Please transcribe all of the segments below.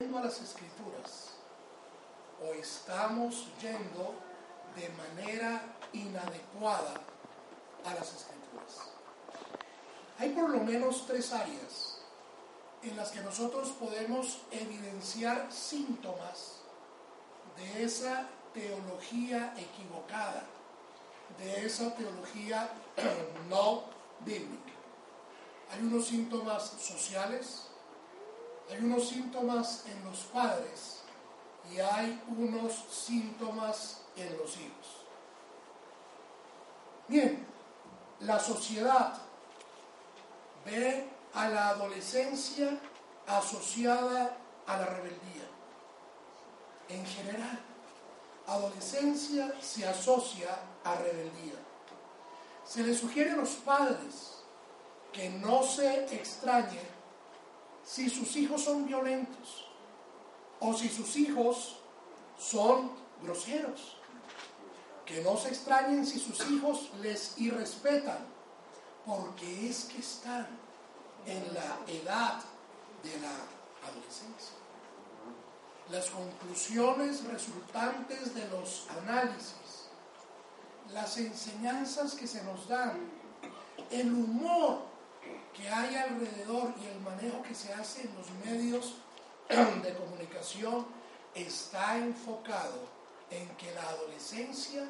a las escrituras o estamos yendo de manera inadecuada a las escrituras. Hay por lo menos tres áreas en las que nosotros podemos evidenciar síntomas de esa teología equivocada, de esa teología no bíblica. Hay unos síntomas sociales, hay unos síntomas en los padres y hay unos síntomas en los hijos. Bien, la sociedad ve a la adolescencia asociada a la rebeldía. En general, adolescencia se asocia a rebeldía. Se le sugiere a los padres que no se extrañen si sus hijos son violentos o si sus hijos son groseros. Que no se extrañen si sus hijos les irrespetan, porque es que están en la edad de la adolescencia. Las conclusiones resultantes de los análisis, las enseñanzas que se nos dan, el humor que hay alrededor y el manejo que se hace en los medios de comunicación está enfocado en que la adolescencia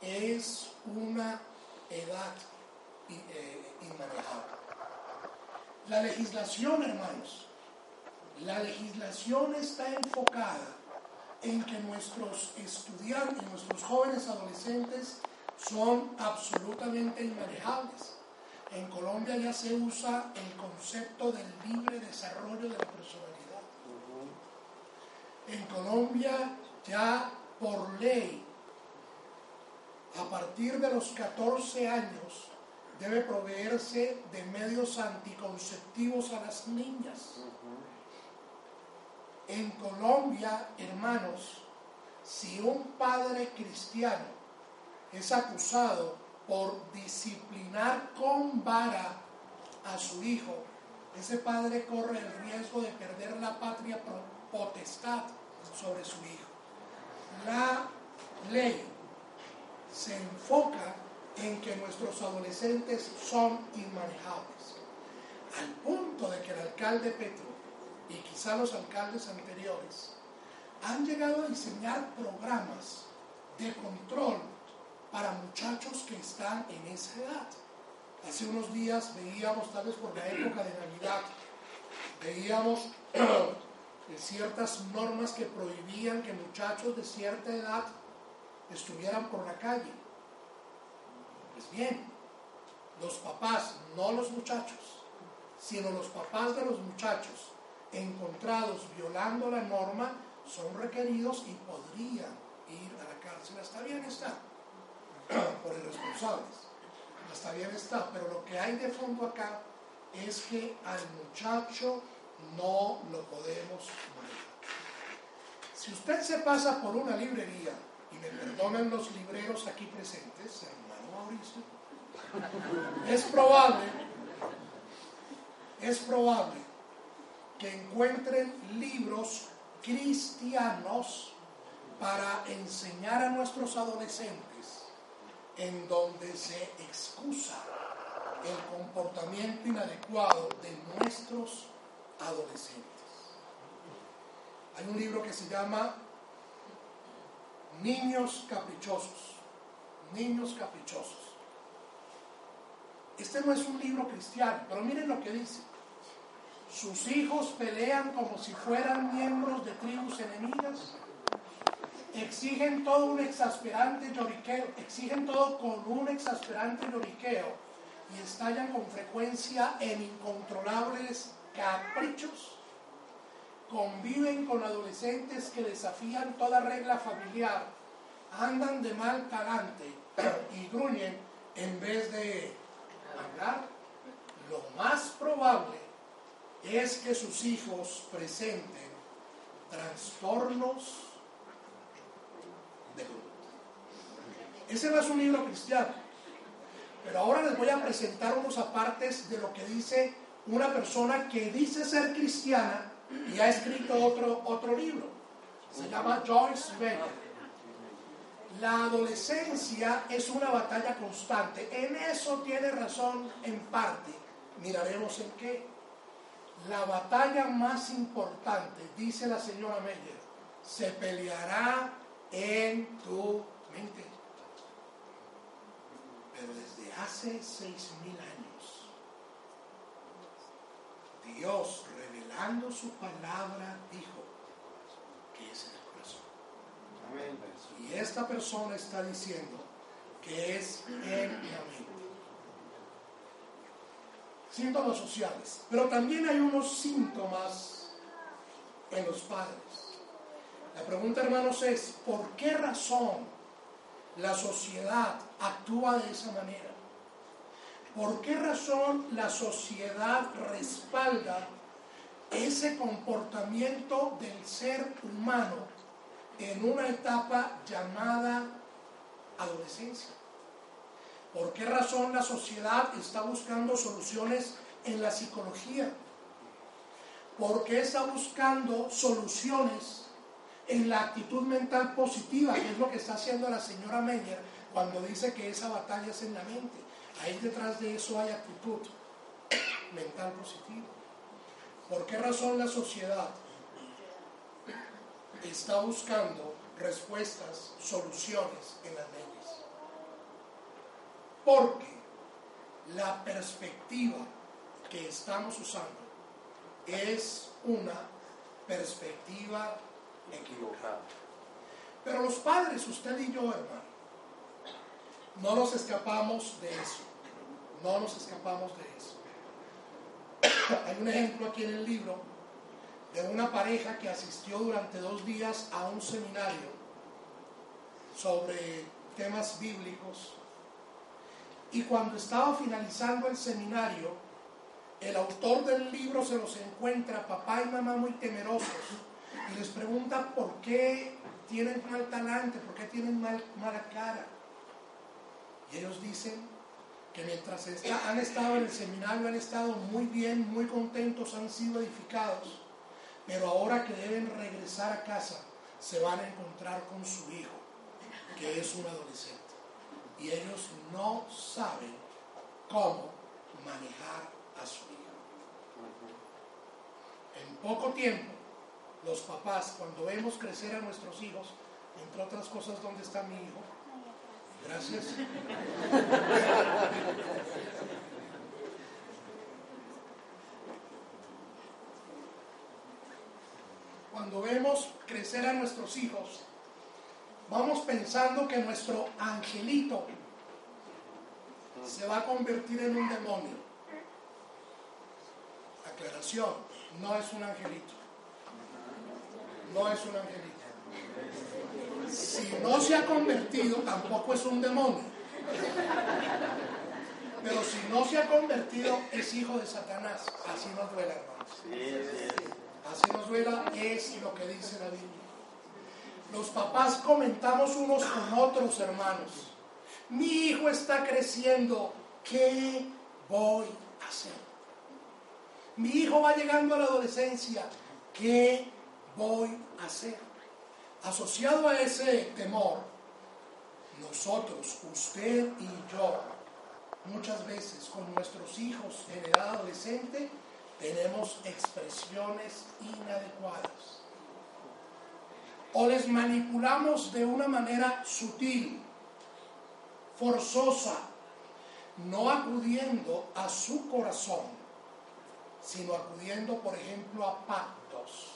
es una edad eh, inmanejable. La legislación, hermanos, la legislación está enfocada en que nuestros estudiantes, nuestros jóvenes adolescentes son absolutamente inmanejables en Colombia ya se usa el concepto del libre desarrollo de la personalidad. En Colombia ya por ley, a partir de los 14 años, debe proveerse de medios anticonceptivos a las niñas. En Colombia, hermanos, si un padre cristiano es acusado por disciplinar con vara a su hijo, ese padre corre el riesgo de perder la patria potestad sobre su hijo. La ley se enfoca en que nuestros adolescentes son inmanejables, al punto de que el alcalde Petro y quizá los alcaldes anteriores han llegado a diseñar programas de control para muchachos que están en esa edad. Hace unos días veíamos, tal vez por la época de Navidad, veíamos ciertas normas que prohibían que muchachos de cierta edad estuvieran por la calle. Pues bien, los papás, no los muchachos, sino los papás de los muchachos encontrados violando la norma son requeridos y podrían ir a la cárcel. Está bien, está por irresponsables. Hasta bien está, pero lo que hay de fondo acá es que al muchacho no lo podemos manejar. Si usted se pasa por una librería, y me perdonan los libreros aquí presentes, hermano Mauricio, es probable, es probable que encuentren libros cristianos para enseñar a nuestros adolescentes en donde se excusa el comportamiento inadecuado de nuestros adolescentes. Hay un libro que se llama Niños Caprichosos. Niños Caprichosos. Este no es un libro cristiano, pero miren lo que dice. Sus hijos pelean como si fueran miembros de tribus enemigas exigen todo un exasperante lloriqueo, exigen todo con un exasperante lloriqueo y estallan con frecuencia en incontrolables caprichos, conviven con adolescentes que desafían toda regla familiar, andan de mal talante y gruñen en vez de hablar, lo más probable es que sus hijos presenten trastornos de conducta. Ese no es un libro cristiano. Pero ahora les voy a presentar unos apartes de lo que dice una persona que dice ser cristiana y ha escrito otro, otro libro. Se llama Joyce Becker. La adolescencia es una batalla constante. En eso tiene razón en parte. Miraremos en qué. La batalla más importante, dice la señora Meyer, se peleará en tu mente. Pero desde hace seis mil años, Dios revelando su palabra dijo que es en el corazón. Y esta persona está diciendo que es en la mente síntomas sociales, pero también hay unos síntomas en los padres. La pregunta, hermanos, es, ¿por qué razón la sociedad actúa de esa manera? ¿Por qué razón la sociedad respalda ese comportamiento del ser humano en una etapa llamada adolescencia? ¿Por qué razón la sociedad está buscando soluciones en la psicología? ¿Por qué está buscando soluciones en la actitud mental positiva, que es lo que está haciendo la señora Meyer cuando dice que esa batalla es en la mente? Ahí detrás de eso hay actitud mental positiva. ¿Por qué razón la sociedad está buscando respuestas, soluciones en las mentes? Porque la perspectiva que estamos usando es una perspectiva equivocada. Pero los padres, usted y yo, hermano, no nos escapamos de eso. No nos escapamos de eso. Hay un ejemplo aquí en el libro de una pareja que asistió durante dos días a un seminario sobre temas bíblicos y cuando estaba finalizando el seminario, el autor del libro se los encuentra, papá y mamá muy temerosos, y les pregunta por qué tienen mal talante, por qué tienen mal, mala cara. Y ellos dicen que mientras han estado en el seminario han estado muy bien, muy contentos, han sido edificados, pero ahora que deben regresar a casa, se van a encontrar con su hijo, que es un adolescente y ellos no saben cómo manejar a su hijo. En poco tiempo, los papás, cuando vemos crecer a nuestros hijos, entre otras cosas, ¿dónde está mi hijo? Gracias. Cuando vemos crecer a nuestros hijos, vamos pensando que nuestro angelito se va a convertir en un demonio. Aclaración, no es un angelito. No es un angelito. Si no se ha convertido, tampoco es un demonio. Pero si no se ha convertido, es hijo de Satanás. Así nos duela, hermanos. Así nos duela, es lo que dice la Biblia. Los papás comentamos unos con otros, hermanos. Mi hijo está creciendo, ¿qué voy a hacer? Mi hijo va llegando a la adolescencia, ¿qué voy a hacer? Asociado a ese temor, nosotros, usted y yo, muchas veces con nuestros hijos en edad adolescente, tenemos expresiones inadecuadas o les manipulamos de una manera sutil, forzosa, no acudiendo a su corazón, sino acudiendo, por ejemplo, a pactos.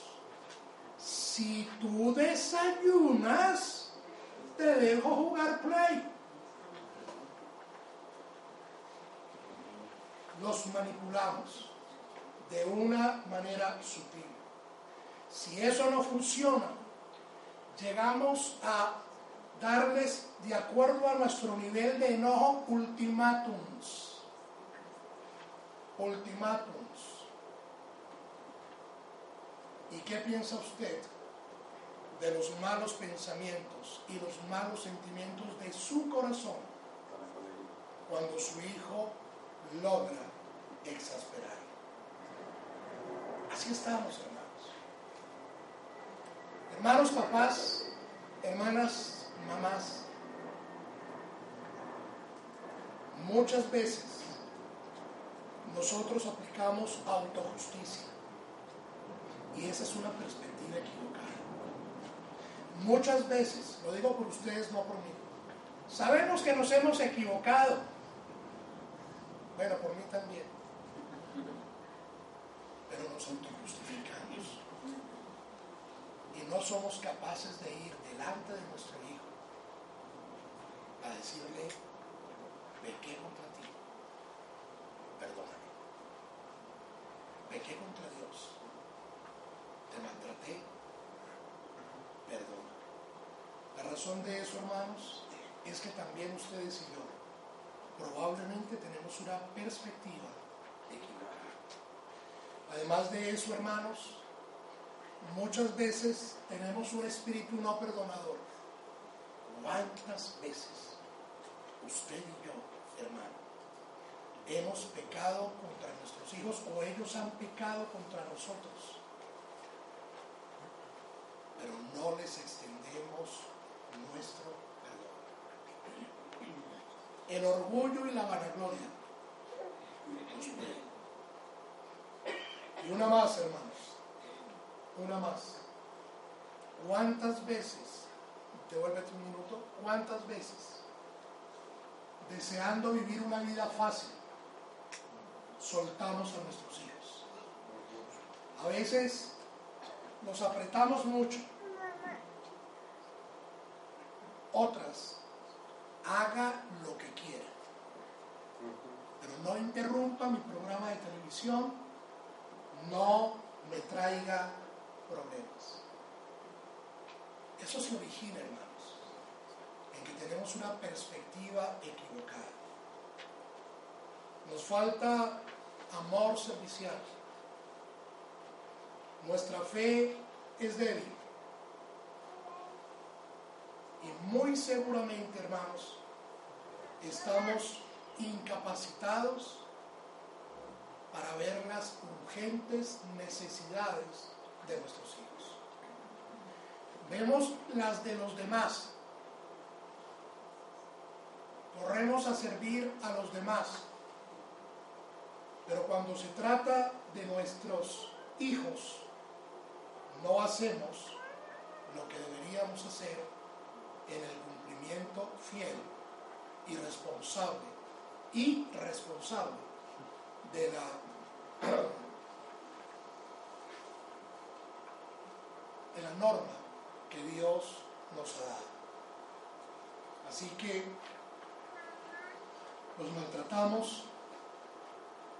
Si tú desayunas, te dejo jugar play. Los manipulamos de una manera sutil. Si eso no funciona, llegamos a darles, de acuerdo a nuestro nivel de enojo, ultimátums. Ultimátums. ¿Y qué piensa usted de los malos pensamientos y los malos sentimientos de su corazón cuando su hijo logra exasperar? Así estamos, hermanos. Hermanos, papás, hermanas, mamás, muchas veces nosotros aplicamos autojusticia y esa es una perspectiva equivocada. Muchas veces, lo digo por ustedes, no por mí, sabemos que nos hemos equivocado. Bueno, por mí también. Pero nos autojustificamos. Y no somos capaces de ir delante de nuestro hijo a decirle, pequé contra ti, perdóname. Pequé contra Dios te maltraté, perdona. La razón de eso, hermanos, es que también ustedes y yo probablemente tenemos una perspectiva equivocada. Además de eso, hermanos, muchas veces tenemos un espíritu no perdonador. ¿Cuántas veces usted y yo, hermano, hemos pecado contra nuestros hijos o ellos han pecado contra nosotros? Pero no les extendemos nuestro perdón. El orgullo y la vanagloria Y una más, hermanos, una más. ¿Cuántas veces, devuélvete un minuto, cuántas veces, deseando vivir una vida fácil, soltamos a nuestros hijos? A veces nos apretamos mucho. Otras, haga lo que quiera. Pero no interrumpa mi programa de televisión, no me traiga problemas. Eso se origina, hermanos, en que tenemos una perspectiva equivocada. Nos falta amor servicial nuestra fe es débil. Y muy seguramente, hermanos, estamos incapacitados para ver las urgentes necesidades de nuestros hijos. Vemos las de los demás. Corremos a servir a los demás. Pero cuando se trata de nuestros hijos, no hacemos lo que deberíamos hacer en el cumplimiento fiel y responsable y responsable de la, de la norma que Dios nos ha dado. Así que los maltratamos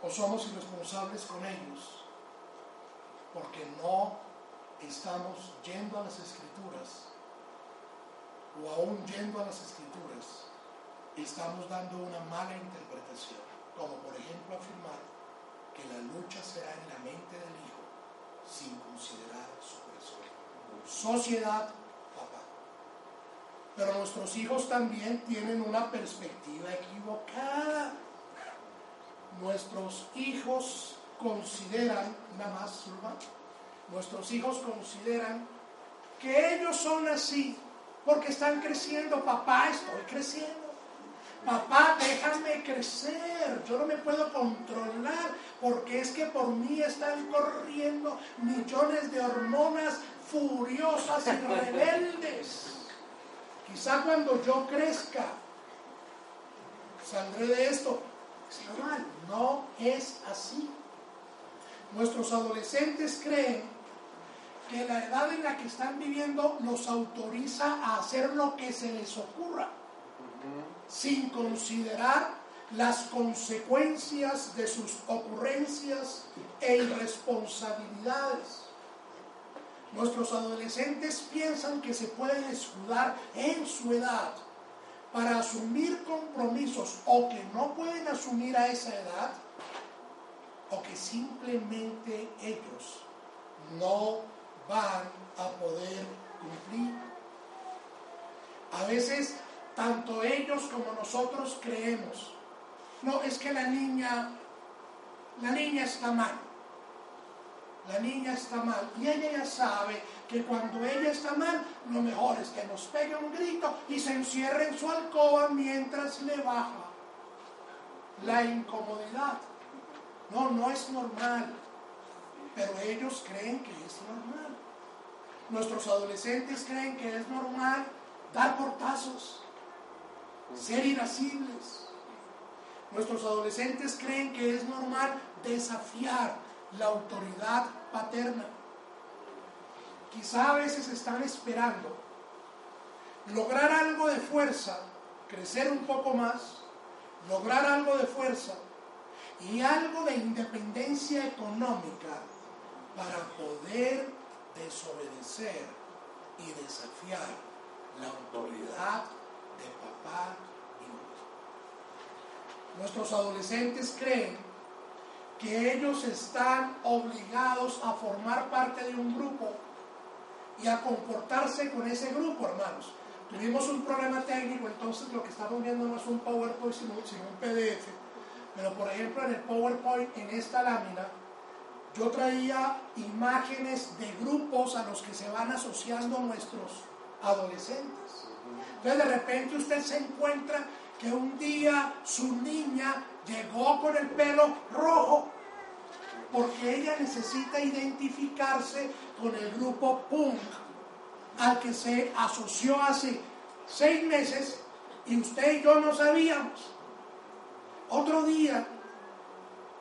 o somos irresponsables con ellos porque no estamos yendo a las escrituras o aún yendo a las escrituras, estamos dando una mala interpretación, como por ejemplo afirmar que la lucha será en la mente del hijo sin considerar su corazón. Sociedad, papá. Pero nuestros hijos también tienen una perspectiva equivocada. Nuestros hijos consideran, nada más, nuestros hijos consideran que ellos son así porque están creciendo. Papá, estoy creciendo. Papá, déjame crecer. Yo no me puedo controlar porque es que por mí están corriendo millones de hormonas furiosas y rebeldes. Quizá cuando yo crezca, saldré de esto. Es normal, no es así. Nuestros adolescentes creen que la edad en la que están viviendo los autoriza a hacer lo que se les ocurra, sin considerar las consecuencias de sus ocurrencias e irresponsabilidades. Nuestros adolescentes piensan que se pueden escudar en su edad para asumir compromisos o que no pueden asumir a esa edad o que simplemente ellos no van a poder cumplir. A veces tanto ellos como nosotros creemos, no, es que la niña, la niña está mal la niña está mal y ella ya sabe que cuando ella está mal, lo mejor es que nos pegue un grito y se encierre en su alcoba mientras le baja la incomodidad. No, no es normal, pero ellos creen que es normal. Nuestros adolescentes creen que es normal dar portazos, ser irascibles. Nuestros adolescentes creen que es normal desafiar la autoridad paterna. Quizá a veces están esperando lograr algo de fuerza, crecer un poco más, lograr algo de fuerza y algo de independencia económica para poder desobedecer y desafiar la autoridad de papá y mamá. Nuestros adolescentes creen que ellos están obligados a formar parte de un grupo y a comportarse con ese grupo, hermanos. Tuvimos un problema técnico, entonces lo que estamos viendo no es un PowerPoint, sino, un PDF. Pero por ejemplo, en el PowerPoint, en esta lámina, yo traía imágenes de grupos a los que se van asociando nuestros adolescentes. Entonces de repente usted se encuentra que un día su niña llegó con el pelo rojo porque ella necesita identificarse con el grupo punk al que se asoció hace seis meses y usted y yo no sabíamos. Otro día,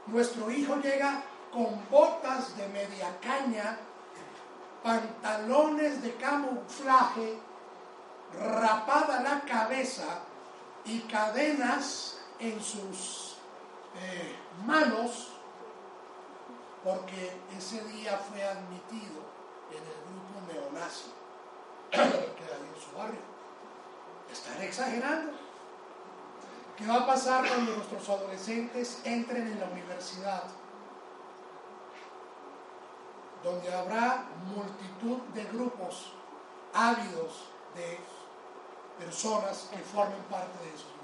nuestro hijo llega con botas de media caña, pantalones de camuflaje, rapada la cabeza y cadenas en sus eh, manos porque ese día fue admitido en el grupo neonazi que hay en su barrio. Están exagerando. ¿Qué va a pasar cuando nuestros adolescentes entren en la universidad? Donde habrá multitud de grupos ávidos de personas que formen parte de esos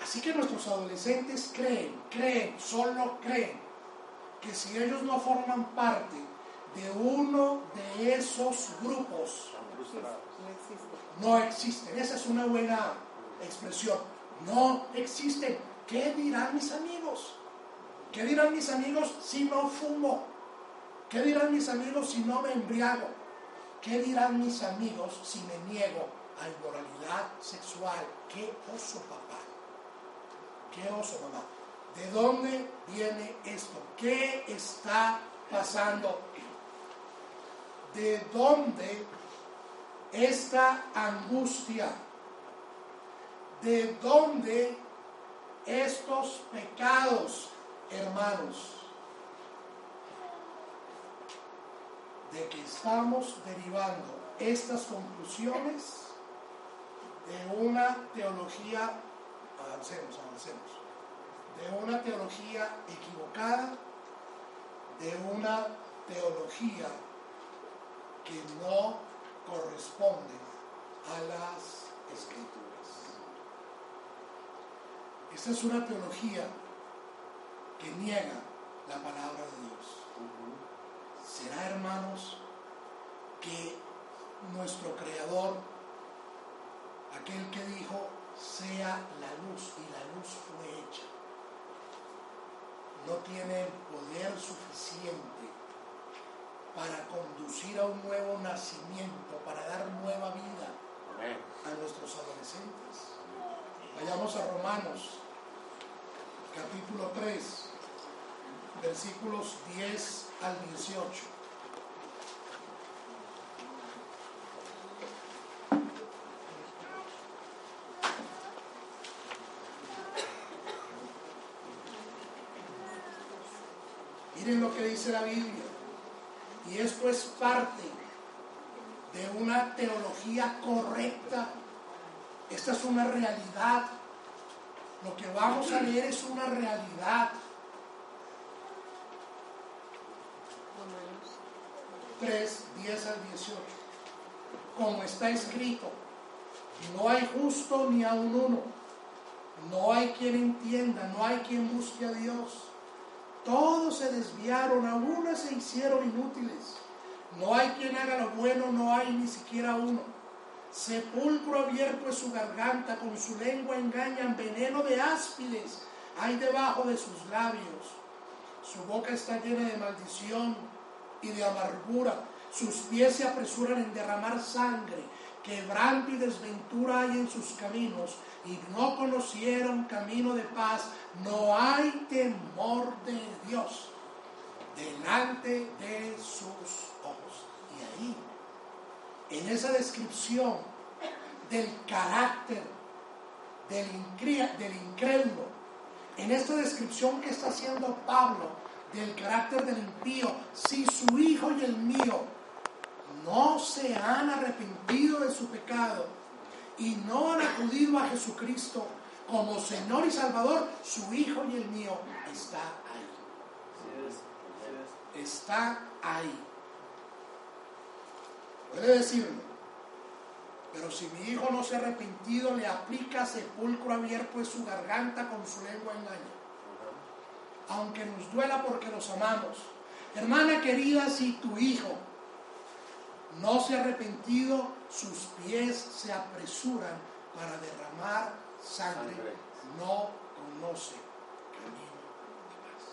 Así que nuestros adolescentes creen, creen, solo creen que si ellos no forman parte de uno de esos grupos, no existen. Esa es una buena expresión. No existen. ¿Qué dirán mis amigos? ¿Qué dirán mis amigos si no fumo? ¿Qué dirán mis amigos si no me embriago? ¿Qué dirán mis amigos si me niego a inmoralidad sexual? ¿Qué oso, papá? ¿Qué oso, mamá? ¿De dónde viene esto? ¿Qué está pasando? ¿De dónde esta angustia? ¿De dónde estos pecados, hermanos? De que estamos derivando estas conclusiones de una teología avancemos, avancemos, de una teología equivocada, de una teología que no corresponde a las escrituras. Esta es una teología que niega la palabra de Dios. ¿Será, hermanos, que nuestro Creador, aquel que dijo, sea la luz y la luz fue hecha. No tiene el poder suficiente para conducir a un nuevo nacimiento, para dar nueva vida a nuestros adolescentes. Vayamos a Romanos, capítulo 3, versículos 10 al 18. Miren lo que dice la Biblia. Y esto es parte de una teología correcta. Esta es una realidad. Lo que vamos a leer es una realidad. 3, 10 al 18. Como está escrito, no hay justo ni aun uno. No hay quien entienda, no hay quien busque a Dios. Todos se desviaron, aún se hicieron inútiles. No hay quien haga lo bueno, no hay ni siquiera uno. Sepulcro abierto es su garganta, con su lengua engañan, veneno de áspides hay debajo de sus labios. Su boca está llena de maldición y de amargura. Sus pies se apresuran en derramar sangre. Quebranto y desventura hay en sus caminos. Y no conocieron camino de paz. No hay temor de Dios delante de sus ojos. Y ahí, en esa descripción del carácter del, incrédulo, en esta descripción que está haciendo Pablo del carácter del impío, si su hijo y el mío no se han arrepentido de su pecado y no han acudido a Jesucristo como Señor y Salvador, su hijo y el mío está ahí. Está ahí. Puede decirlo. Pero si mi hijo no se ha arrepentido, le aplica sepulcro abierto en su garganta con su lengua engaña aunque nos duela porque los amamos. Hermana querida, si tu hijo no se ha arrepentido, sus pies se apresuran para derramar sangre. No conoce camino de paz.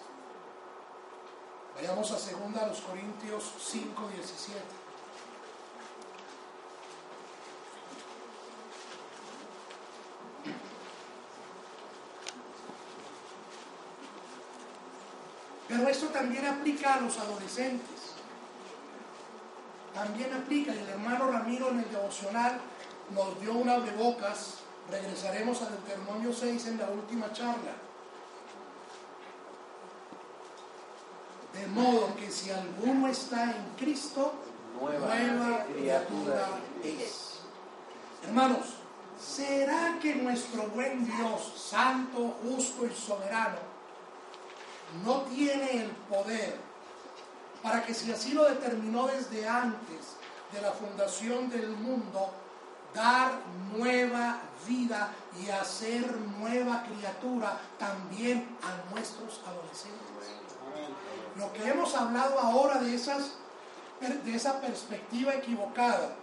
Vayamos a 2 Corintios 5, 17. Pero esto también aplica a los adolescentes. También aplica, y el hermano Ramiro en el devocional nos dio una de bocas. Regresaremos al Deuteronomio 6 en la última charla. De modo que si alguno está en Cristo, nueva, criatura es. Hermanos, ¿será que nuestro buen Dios, santo, justo y soberano, no tiene el poder para que si así lo determinó desde antes de la fundación del mundo, dar nueva vida y hacer nueva criatura también a nuestros adolescentes. Lo que hemos hablado ahora de, esas, de esa perspectiva equivocada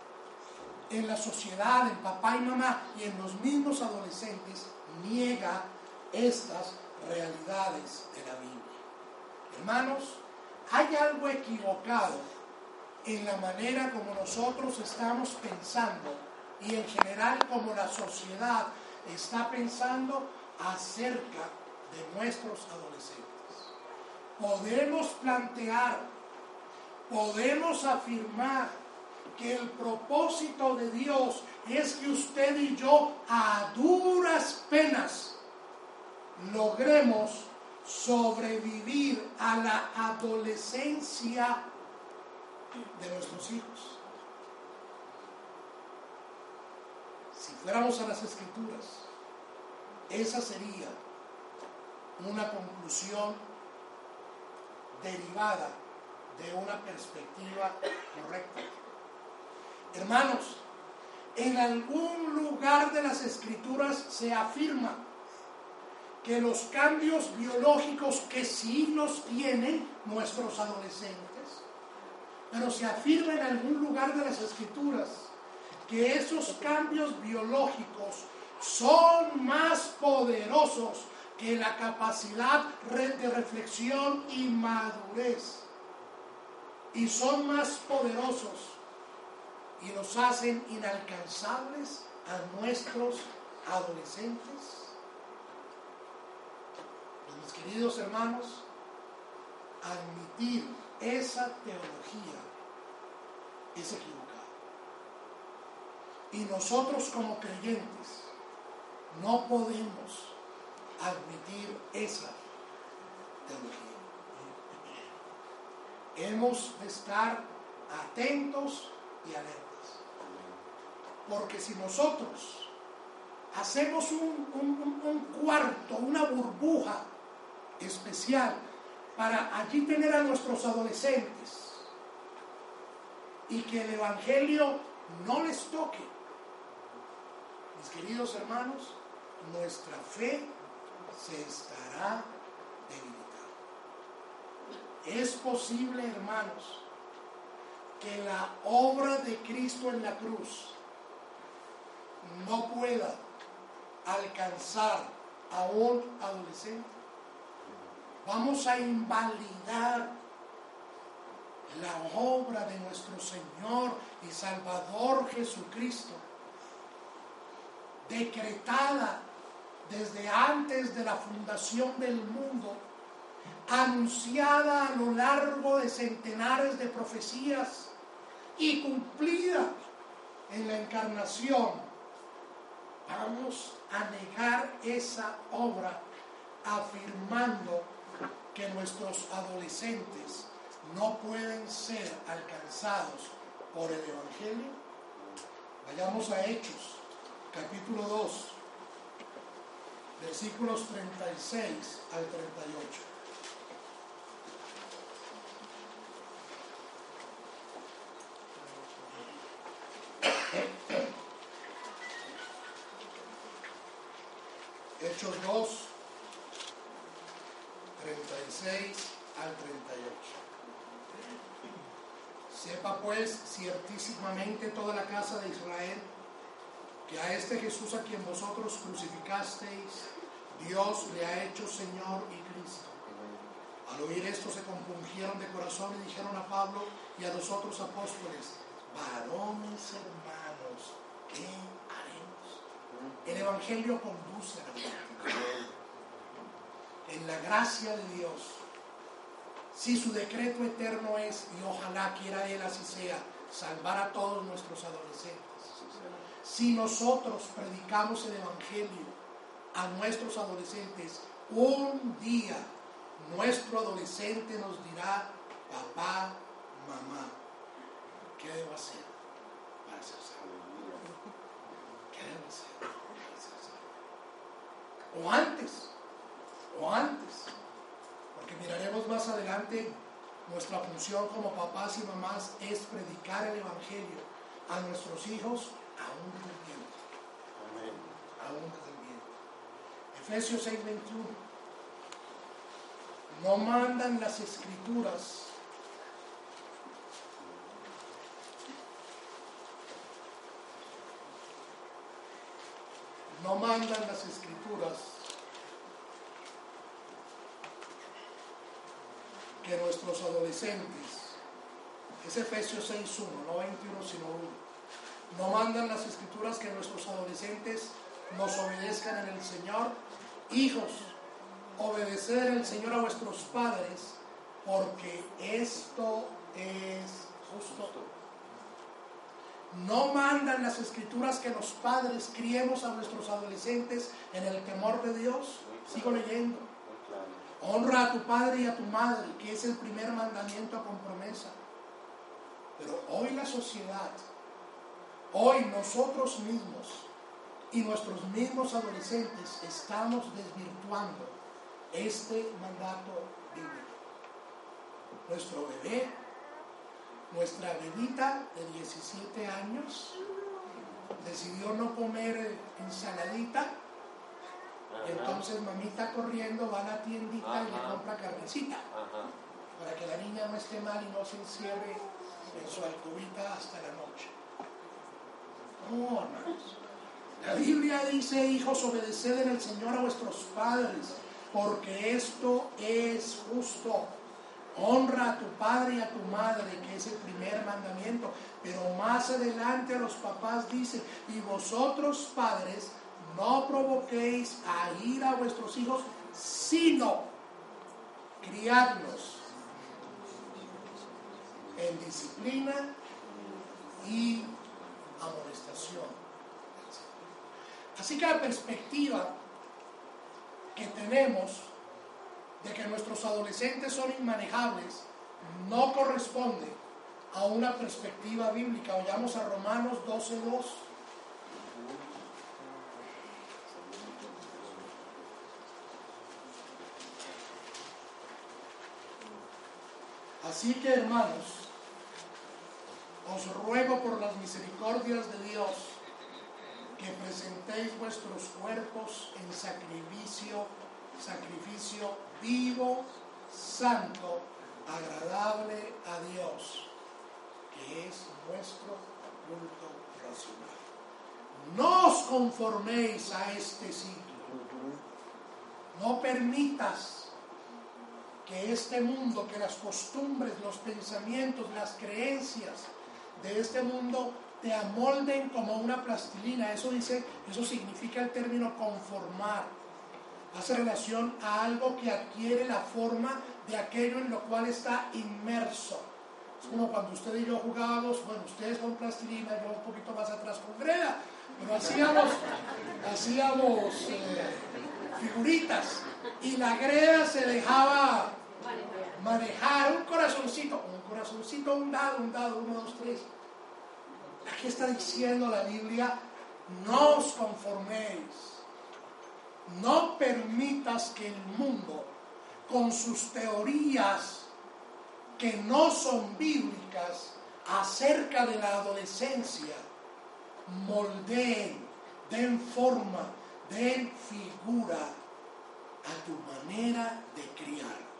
en la sociedad, en papá y mamá y en los mismos adolescentes, niega estas realidades. Hermanos, hay algo equivocado en la manera como nosotros estamos pensando y en general como la sociedad está pensando acerca de nuestros adolescentes. Podemos plantear, podemos afirmar que el propósito de Dios es que usted y yo a duras penas logremos sobrevivir a la adolescencia de nuestros hijos. Si fuéramos a las escrituras, esa sería una conclusión derivada de una perspectiva correcta. Hermanos, en algún lugar de las escrituras se afirma que los cambios biológicos que sí los tienen nuestros adolescentes, pero se afirma en algún lugar de las escrituras que esos cambios biológicos son más poderosos que la capacidad de reflexión y madurez. Y son más poderosos y nos hacen inalcanzables a nuestros adolescentes queridos hermanos, admitir esa teología es equivocado. Y nosotros como creyentes no podemos admitir esa teología. hemos de estar atentos y alertas. Porque si nosotros hacemos un, cuarto, una burbuja especial para allí tener a nuestros adolescentes y que el Evangelio no les toque, mis queridos hermanos, nuestra fe se estará debilitando. Es posible, hermanos, que la obra de Cristo en la cruz no pueda alcanzar a un adolescente. Vamos a invalidar la obra de nuestro Señor y Salvador Jesucristo, decretada desde antes de la fundación del mundo, anunciada a lo largo de centenares de profecías y cumplida en la encarnación. Vamos a negar esa obra afirmando que nuestros adolescentes no pueden ser alcanzados por el Evangelio? Vayamos a Hechos, capítulo 2, versículos 36 al 38. Hechos 2, 36 al 38. Sepa pues ciertísimamente toda la casa de Israel que a este Jesús a quien vosotros crucificasteis, Dios le ha hecho Señor y Cristo. Al oír esto se compungieron de corazón y dijeron a Pablo y a los otros apóstoles, varones hermanos, ¿qué haremos? El Evangelio conduce a la en la gracia de Dios, si su decreto eterno es, y ojalá quiera Él así sea, salvar a todos nuestros adolescentes. Si nosotros predicamos el Evangelio a nuestros adolescentes, un día nuestro adolescente nos dirá, papá, mamá, ¿qué debo hacer para ser salvo? ¿Qué debo hacer? o antes, o antes, porque miraremos más adelante, nuestra función como papás y mamás es predicar el Evangelio a nuestros hijos aún viviendo. Aún viviendo. Efesios 6:21. No mandan las escrituras no mandan las escrituras que nuestros adolescentes, es Efesios 6.1, no 21 sino 1, no mandan las escrituras que nuestros adolescentes nos obedezcan en el Señor. Hijos, obedecer el Señor a vuestros padres, porque esto es justo. No mandan las escrituras que los padres criemos a nuestros adolescentes en el temor de Dios. Sigo leyendo. Honra a tu padre y a tu madre, que es el primer mandamiento con promesa. Pero hoy la sociedad, hoy nosotros mismos y nuestros mismos adolescentes estamos desvirtuando este mandato bíblico. Nuestro bebé nuestra bebita de 17 años decidió no comer ensaladita. Entonces mamita corriendo va a la tiendita y le compra carnecita. Para que la niña no esté mal y no se encierre en su alcobita hasta la noche. No, hermanos. La Biblia dice, hijos, obedeced en el Señor a vuestros padres, porque esto es justo. Honra a tu padre y a tu madre, que es el primer mandamiento. Pero más adelante a los papás dice, y vosotros padres, no provoquéis a ir a vuestros hijos, sino criadlos en disciplina y amonestación. Así que la perspectiva que tenemos de que nuestros adolescentes son inmanejables no corresponde a una perspectiva bíblica. Oyamos a Romanos 12.2. Así que hermanos, os ruego por las misericordias de Dios que presentéis vuestros cuerpos en sacrificio, sacrificio vivo, santo, agradable a Dios, que es vuestro culto racional. No os conforméis a este siglo. No permitas que este mundo, que las costumbres, los pensamientos, las creencias de este mundo te amolden como una plastilina. Eso dice, eso significa el término conformar. Hace relación a algo que adquiere la forma de aquello en lo cual está inmerso. Es como cuando usted y yo jugábamos, bueno, ustedes con plastilina, yo un poquito más atrás con greda, pero hacíamos, hacíamos eh, figuritas y la greda se dejaba manejar un corazoncito, un corazoncito, un dado, un dado, uno, dos, tres. Aquí está diciendo la Biblia, no os conforméis, no permitas que el mundo, con sus teorías que no son bíblicas acerca de la adolescencia, moldeen, den forma, den figura a tu manera de criar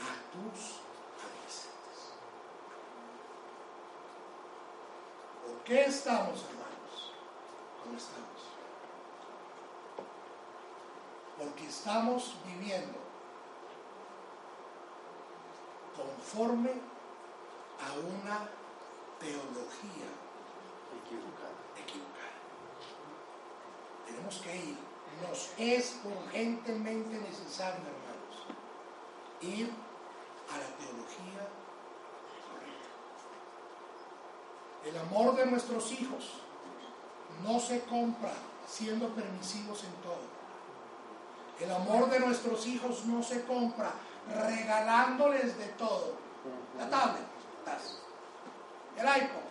a tus adolescentes. ¿Por qué estamos, hermanos? ¿Cómo estamos? Porque estamos viviendo conforme a una teología Equivocado. equivocada. Tenemos que ir. Nos es urgentemente necesario, hermanos, ir a la teología. El amor de nuestros hijos no se compra siendo permisivos en todo. El amor de nuestros hijos no se compra regalándoles de todo. La tablet, tas. El iPod,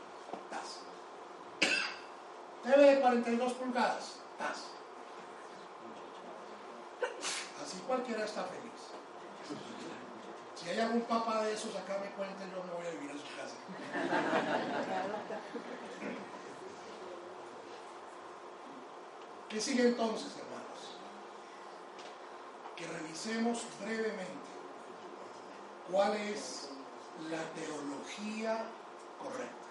tas. TV de 42 pulgadas, tas. Así cualquiera está feliz. Si hay algún papá de esos acá me cuenten, yo me voy a vivir a su casa. ¿Qué sigue entonces, hermanos? Que revisemos brevemente cuál es la teología correcta.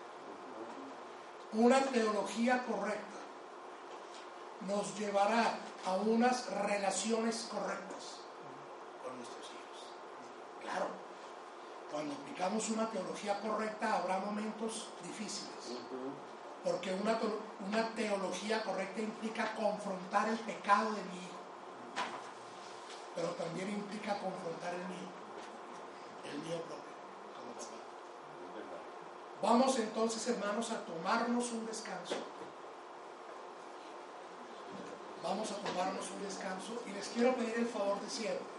Una teología correcta nos llevará a unas relaciones correctas. Claro, cuando aplicamos una teología correcta habrá momentos difíciles, porque una, una teología correcta implica confrontar el pecado de mi hijo, pero también implica confrontar el mío, el mío propio, como papá. Vamos entonces, hermanos, a tomarnos un descanso. Vamos a tomarnos un descanso y les quiero pedir el favor de siempre.